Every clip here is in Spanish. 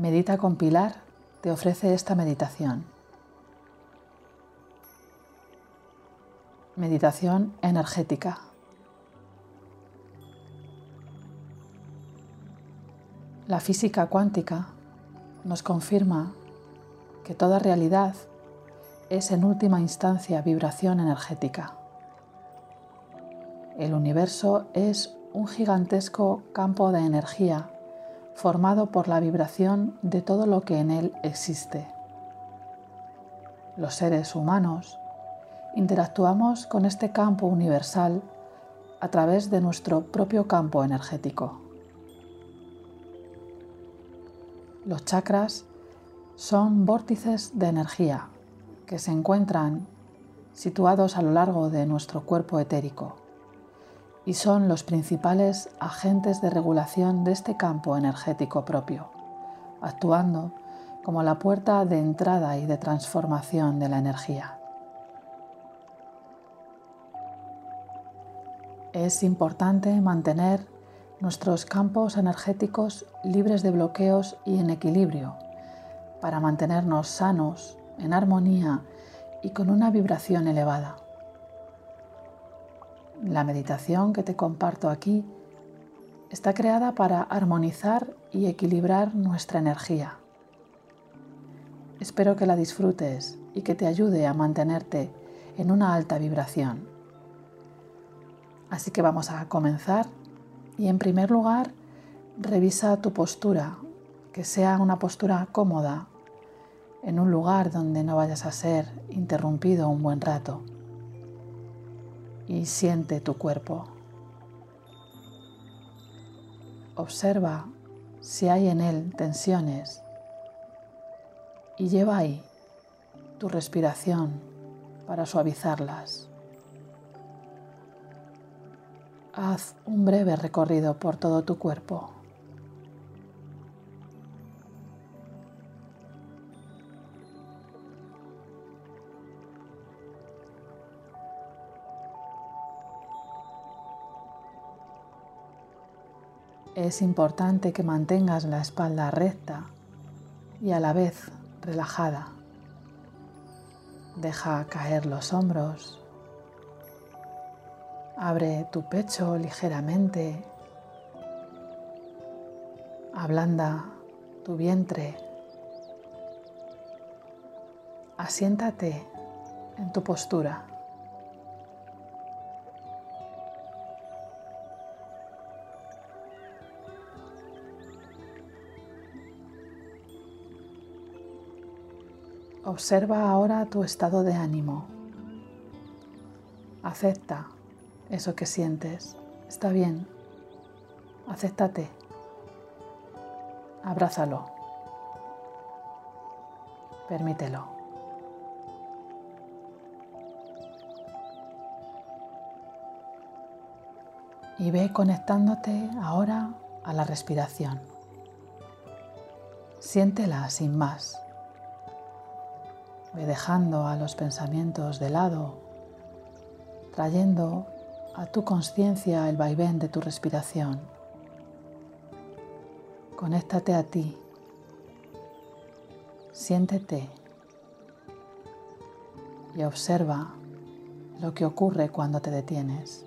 Medita con Pilar te ofrece esta meditación. Meditación energética. La física cuántica nos confirma que toda realidad es en última instancia vibración energética. El universo es un gigantesco campo de energía formado por la vibración de todo lo que en él existe. Los seres humanos interactuamos con este campo universal a través de nuestro propio campo energético. Los chakras son vórtices de energía que se encuentran situados a lo largo de nuestro cuerpo etérico y son los principales agentes de regulación de este campo energético propio, actuando como la puerta de entrada y de transformación de la energía. Es importante mantener nuestros campos energéticos libres de bloqueos y en equilibrio para mantenernos sanos, en armonía y con una vibración elevada. La meditación que te comparto aquí está creada para armonizar y equilibrar nuestra energía. Espero que la disfrutes y que te ayude a mantenerte en una alta vibración. Así que vamos a comenzar y en primer lugar revisa tu postura, que sea una postura cómoda, en un lugar donde no vayas a ser interrumpido un buen rato. Y siente tu cuerpo. Observa si hay en él tensiones y lleva ahí tu respiración para suavizarlas. Haz un breve recorrido por todo tu cuerpo. Es importante que mantengas la espalda recta y a la vez relajada. Deja caer los hombros Abre tu pecho ligeramente. Ablanda tu vientre. Asiéntate en tu postura. Observa ahora tu estado de ánimo. Acepta eso que sientes. Está bien. Acéptate. Abrázalo. Permítelo. Y ve conectándote ahora a la respiración. Siéntela sin más. Ve dejando a los pensamientos de lado, trayendo a tu conciencia el vaivén de tu respiración. Conéctate a ti. Siéntete y observa lo que ocurre cuando te detienes.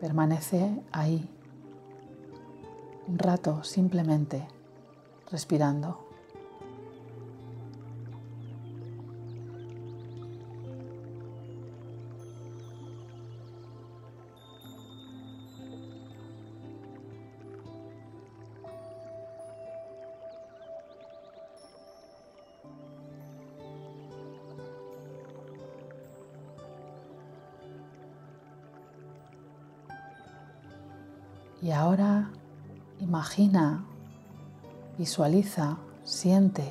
Permanece ahí un rato simplemente respirando. Imagina, visualiza, siente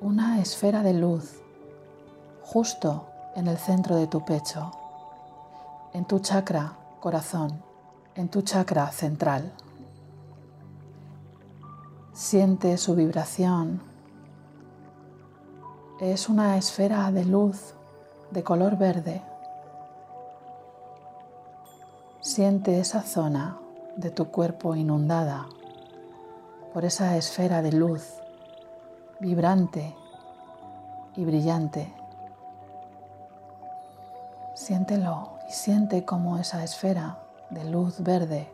una esfera de luz justo en el centro de tu pecho, en tu chakra corazón, en tu chakra central. Siente su vibración. Es una esfera de luz de color verde Siente esa zona de tu cuerpo inundada por esa esfera de luz vibrante y brillante. Siéntelo y siente cómo esa esfera de luz verde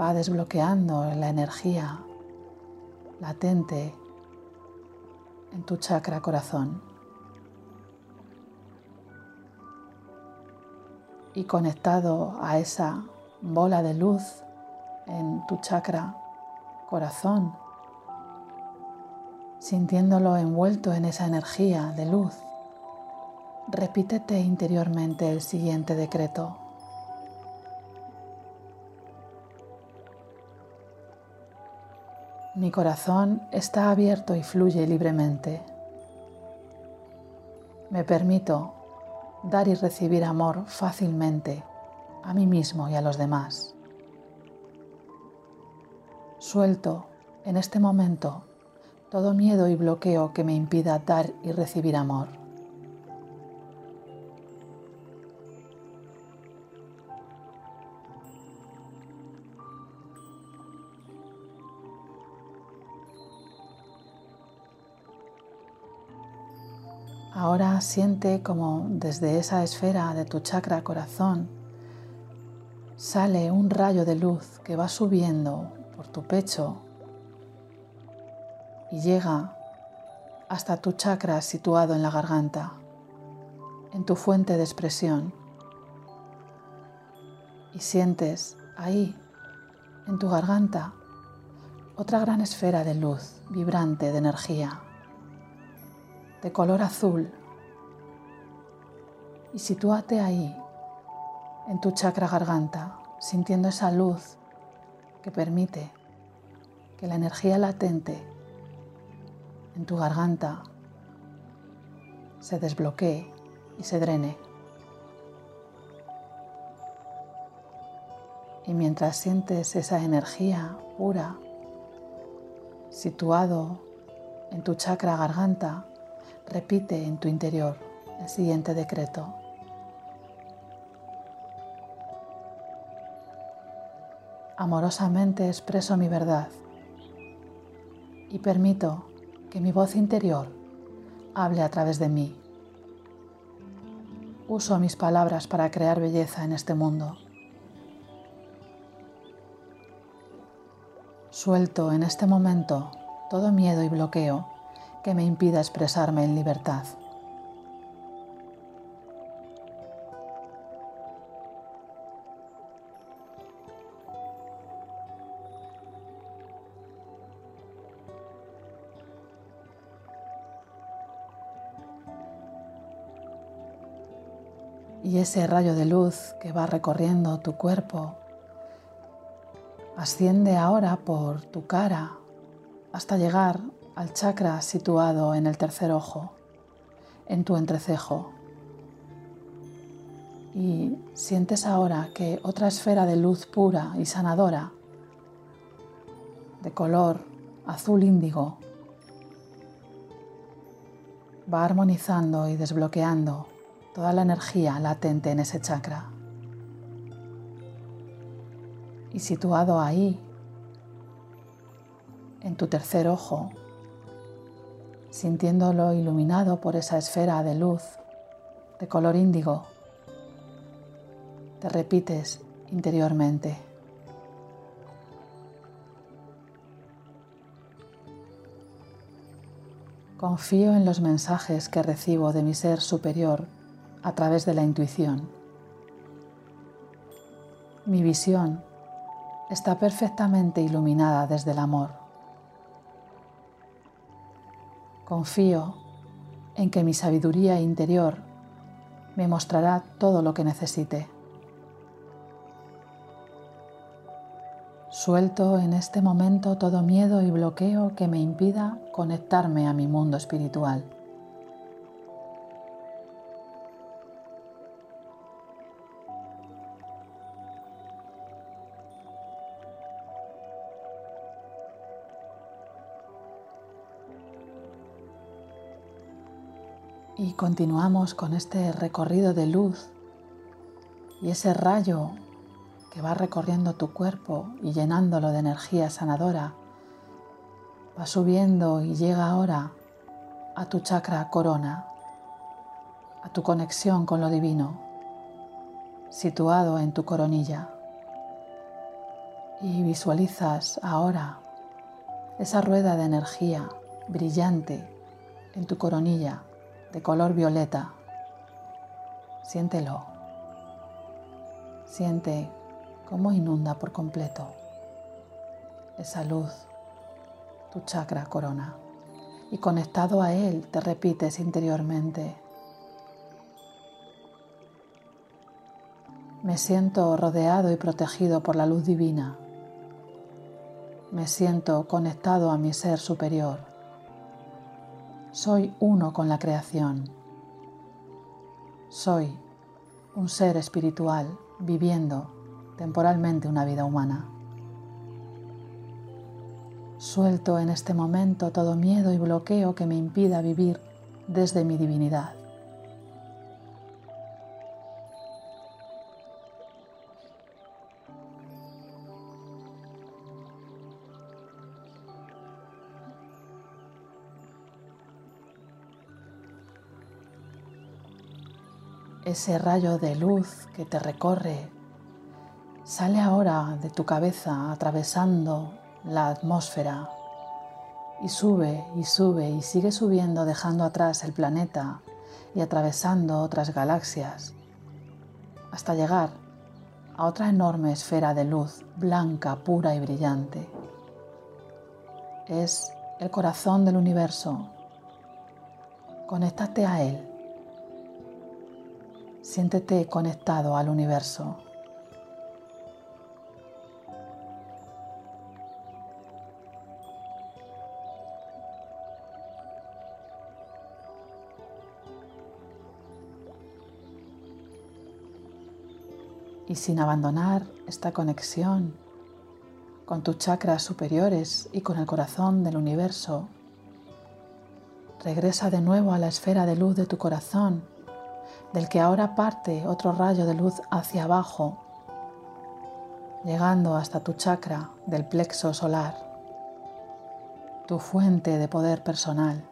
va desbloqueando la energía latente en tu chakra corazón. Y conectado a esa bola de luz en tu chakra corazón, sintiéndolo envuelto en esa energía de luz, repítete interiormente el siguiente decreto. Mi corazón está abierto y fluye libremente. Me permito dar y recibir amor fácilmente a mí mismo y a los demás. Suelto en este momento todo miedo y bloqueo que me impida dar y recibir amor. Ahora siente como desde esa esfera de tu chakra corazón sale un rayo de luz que va subiendo por tu pecho y llega hasta tu chakra situado en la garganta, en tu fuente de expresión. Y sientes ahí, en tu garganta, otra gran esfera de luz vibrante de energía de color azul y sitúate ahí, en tu chakra garganta, sintiendo esa luz que permite que la energía latente en tu garganta se desbloquee y se drene. Y mientras sientes esa energía pura situado en tu chakra garganta, Repite en tu interior el siguiente decreto. Amorosamente expreso mi verdad y permito que mi voz interior hable a través de mí. Uso mis palabras para crear belleza en este mundo. Suelto en este momento todo miedo y bloqueo que me impida expresarme en libertad. Ese rayo de luz que va recorriendo tu cuerpo asciende ahora por tu cara hasta llegar al chakra situado en el tercer ojo, en tu entrecejo. Y sientes ahora que otra esfera de luz pura y sanadora, de color azul índigo, va armonizando y desbloqueando toda la energía latente en ese chakra. Y situado ahí, en tu tercer ojo, sintiéndolo iluminado por esa esfera de luz de color índigo, te repites interiormente. Confío en los mensajes que recibo de mi ser superior a través de la intuición. Mi visión está perfectamente iluminada desde el amor. Confío en que mi sabiduría interior me mostrará todo lo que necesite. Suelto en este momento todo miedo y bloqueo que me impida conectarme a mi mundo espiritual. Continuamos con este recorrido de luz Y ese rayo que va recorriendo tu cuerpo y llenándolo de energía sanadora, va subiendo y llega ahora a tu chakra corona, a tu conexión con lo divino, situado en tu coronilla. Y visualizas ahora esa rueda de energía brillante en tu coronilla de color violeta. Siéntelo. Siente cómo inunda por completo esa luz tu chakra corona. Y conectado a él te repites interiormente. Me siento rodeado y protegido por la luz divina. Me siento conectado a mi ser superior. Soy uno con la creación. Soy un ser espiritual viviendo temporalmente una vida humana. Suelto en este momento todo miedo y bloqueo que me impida vivir desde mi divinidad. Ese rayo de luz que te recorre sale ahora de tu cabeza atravesando la atmósfera y sube y sube y sigue subiendo dejando atrás el planeta y atravesando otras galaxias hasta llegar a otra enorme esfera de luz blanca, pura y brillante. Es el corazón del universo. Conéctate a él Siéntete conectado al universo. Y sin abandonar esta conexión con tus chakras superiores y con el corazón del universo, regresa de nuevo a la esfera de luz de tu corazón del que ahora parte otro rayo de luz hacia abajo, llegando hasta tu chakra del plexo solar, tu fuente de poder personal,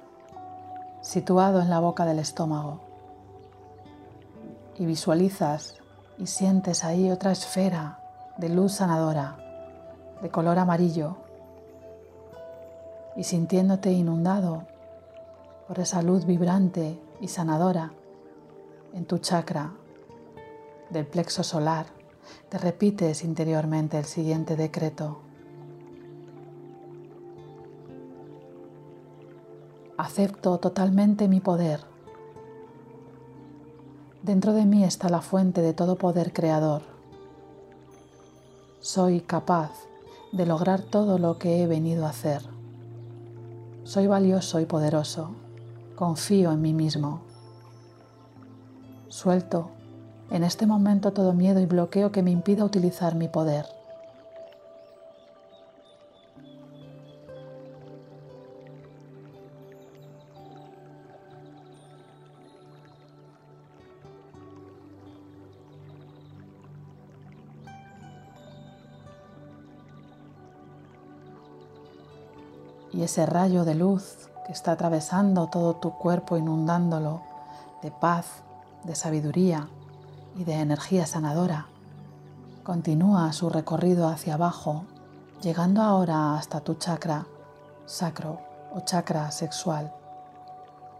situado en la boca del estómago. Y visualizas y sientes ahí otra esfera de luz sanadora, de color amarillo, y sintiéndote inundado por esa luz vibrante y sanadora en tu chakra del plexo solar, te repites interiormente el siguiente decreto. Acepto totalmente mi poder. Dentro de mí está la fuente de todo poder creador. Soy capaz de lograr todo lo que he venido a hacer. Soy valioso y poderoso. Confío en mí mismo. Suelto en este momento todo miedo y bloqueo que me impida utilizar mi poder. Y ese rayo de luz que está atravesando todo tu cuerpo, inundándolo de paz, de sabiduría y de energía sanadora, continúa su recorrido hacia abajo, llegando ahora hasta tu chakra sacro o chakra sexual,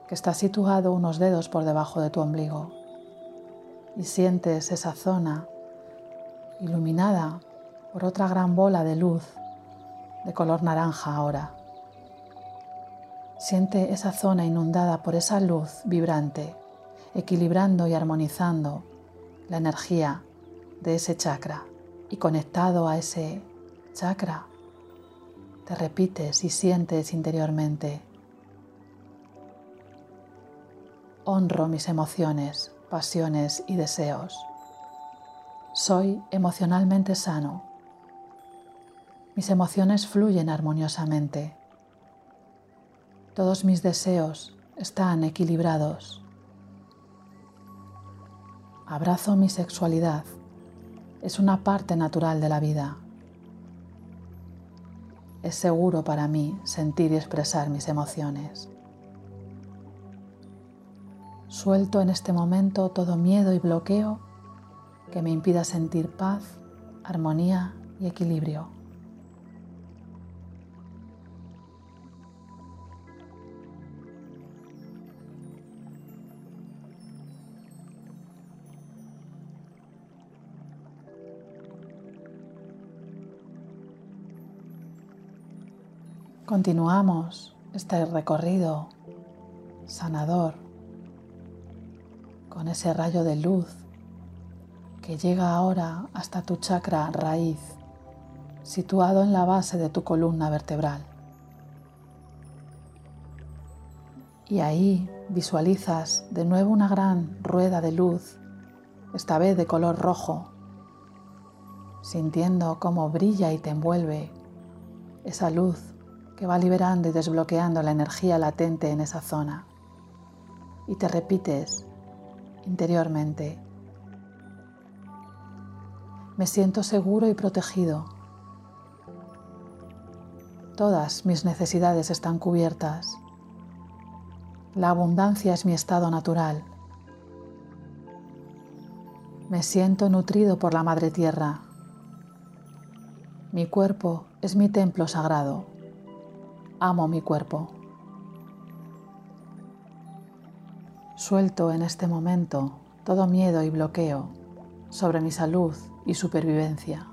que está situado unos dedos por debajo de tu ombligo. Y sientes esa zona iluminada por otra gran bola de luz de color naranja ahora. Siente esa zona inundada por esa luz vibrante equilibrando y armonizando la energía de ese chakra y conectado a ese chakra, te repites y sientes interiormente. Honro mis emociones, pasiones y deseos. Soy emocionalmente sano. Mis emociones fluyen armoniosamente. Todos mis deseos están equilibrados. Abrazo mi sexualidad. Es una parte natural de la vida. Es seguro para mí sentir y expresar mis emociones. Suelto en este momento todo miedo y bloqueo que me impida sentir paz, armonía y equilibrio. Continuamos este recorrido sanador con ese rayo de luz que llega ahora hasta tu chakra raíz, situado en la base de tu columna vertebral. Y ahí visualizas de nuevo una gran rueda de luz, esta vez de color rojo, sintiendo cómo brilla y te envuelve esa luz que va liberando y desbloqueando la energía latente en esa zona. Y te repites interiormente, me siento seguro y protegido. Todas mis necesidades están cubiertas. La abundancia es mi estado natural. Me siento nutrido por la Madre Tierra. Mi cuerpo es mi templo sagrado. Amo mi cuerpo. Suelto en este momento todo miedo y bloqueo sobre mi salud y supervivencia.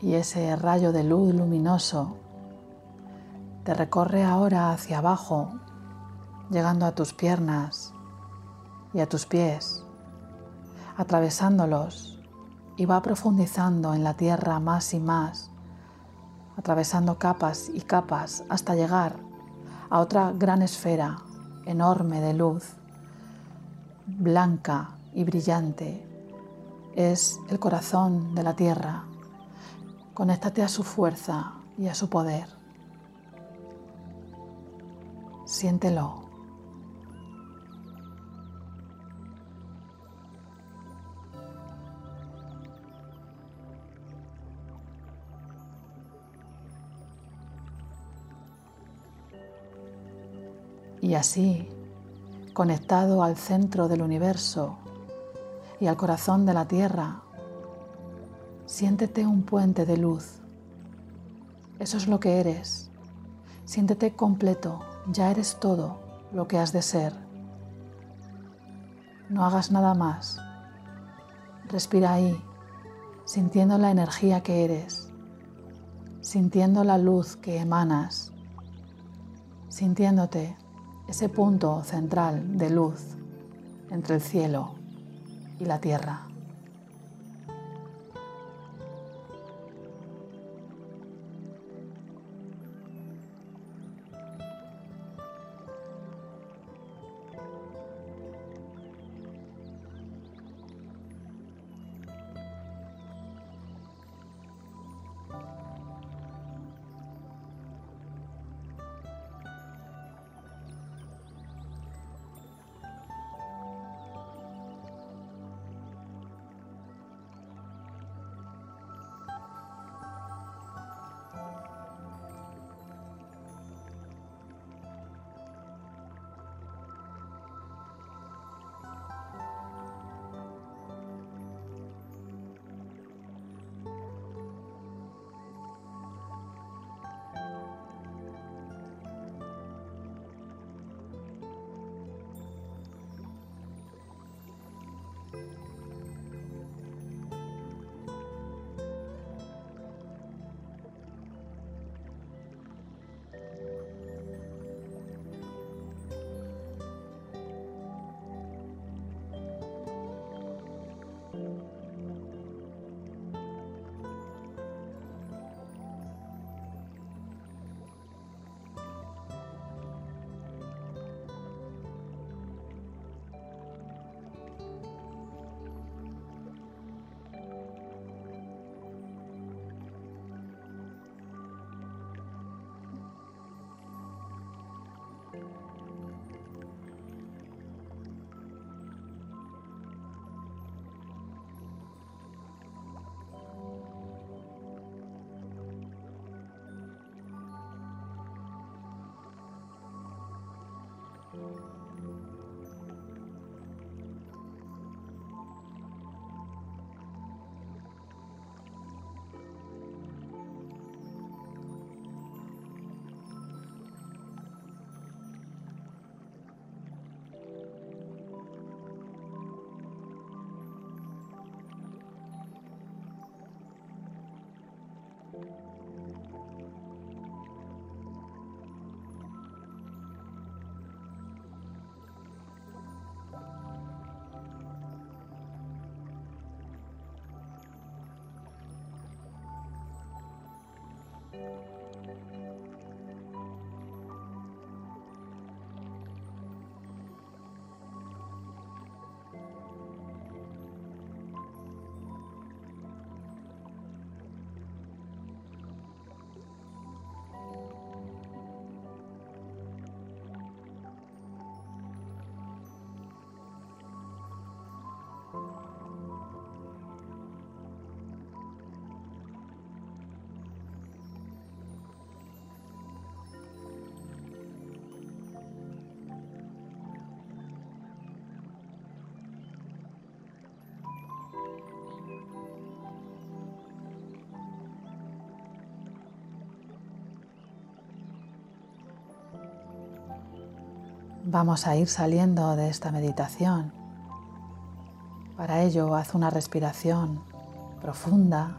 Y ese rayo de luz luminoso te recorre ahora hacia abajo, llegando a tus piernas y a tus pies, atravesándolos y va profundizando en la tierra más y más, atravesando capas y capas hasta llegar a otra gran esfera enorme de luz, blanca y brillante. Es el corazón de la tierra Conéctate a su fuerza y a su poder. Siéntelo. Y así, conectado al centro del universo y al corazón de la Tierra, Siéntete un puente de luz. Eso es lo que eres. Siéntete completo. Ya eres todo lo que has de ser. No hagas nada más. Respira ahí, sintiendo la energía que eres, sintiendo la luz que emanas, sintiéndote ese punto central de luz entre el cielo y la tierra. Vamos a ir saliendo de esta meditación. Para ello, haz una respiración profunda.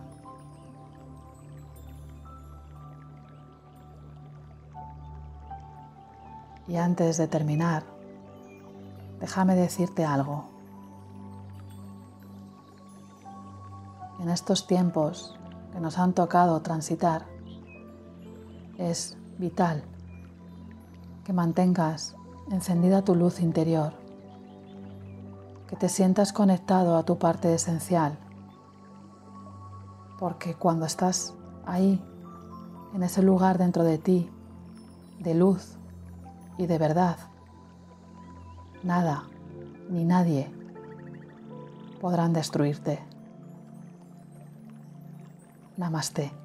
Y antes de terminar, déjame decirte algo. En estos tiempos que nos han tocado transitar, es vital que mantengas encendida tu luz interior, que te sientas conectado a tu parte esencial, porque cuando estás ahí, en ese lugar dentro de ti, de luz y de verdad, nada ni nadie podrán destruirte. Namaste.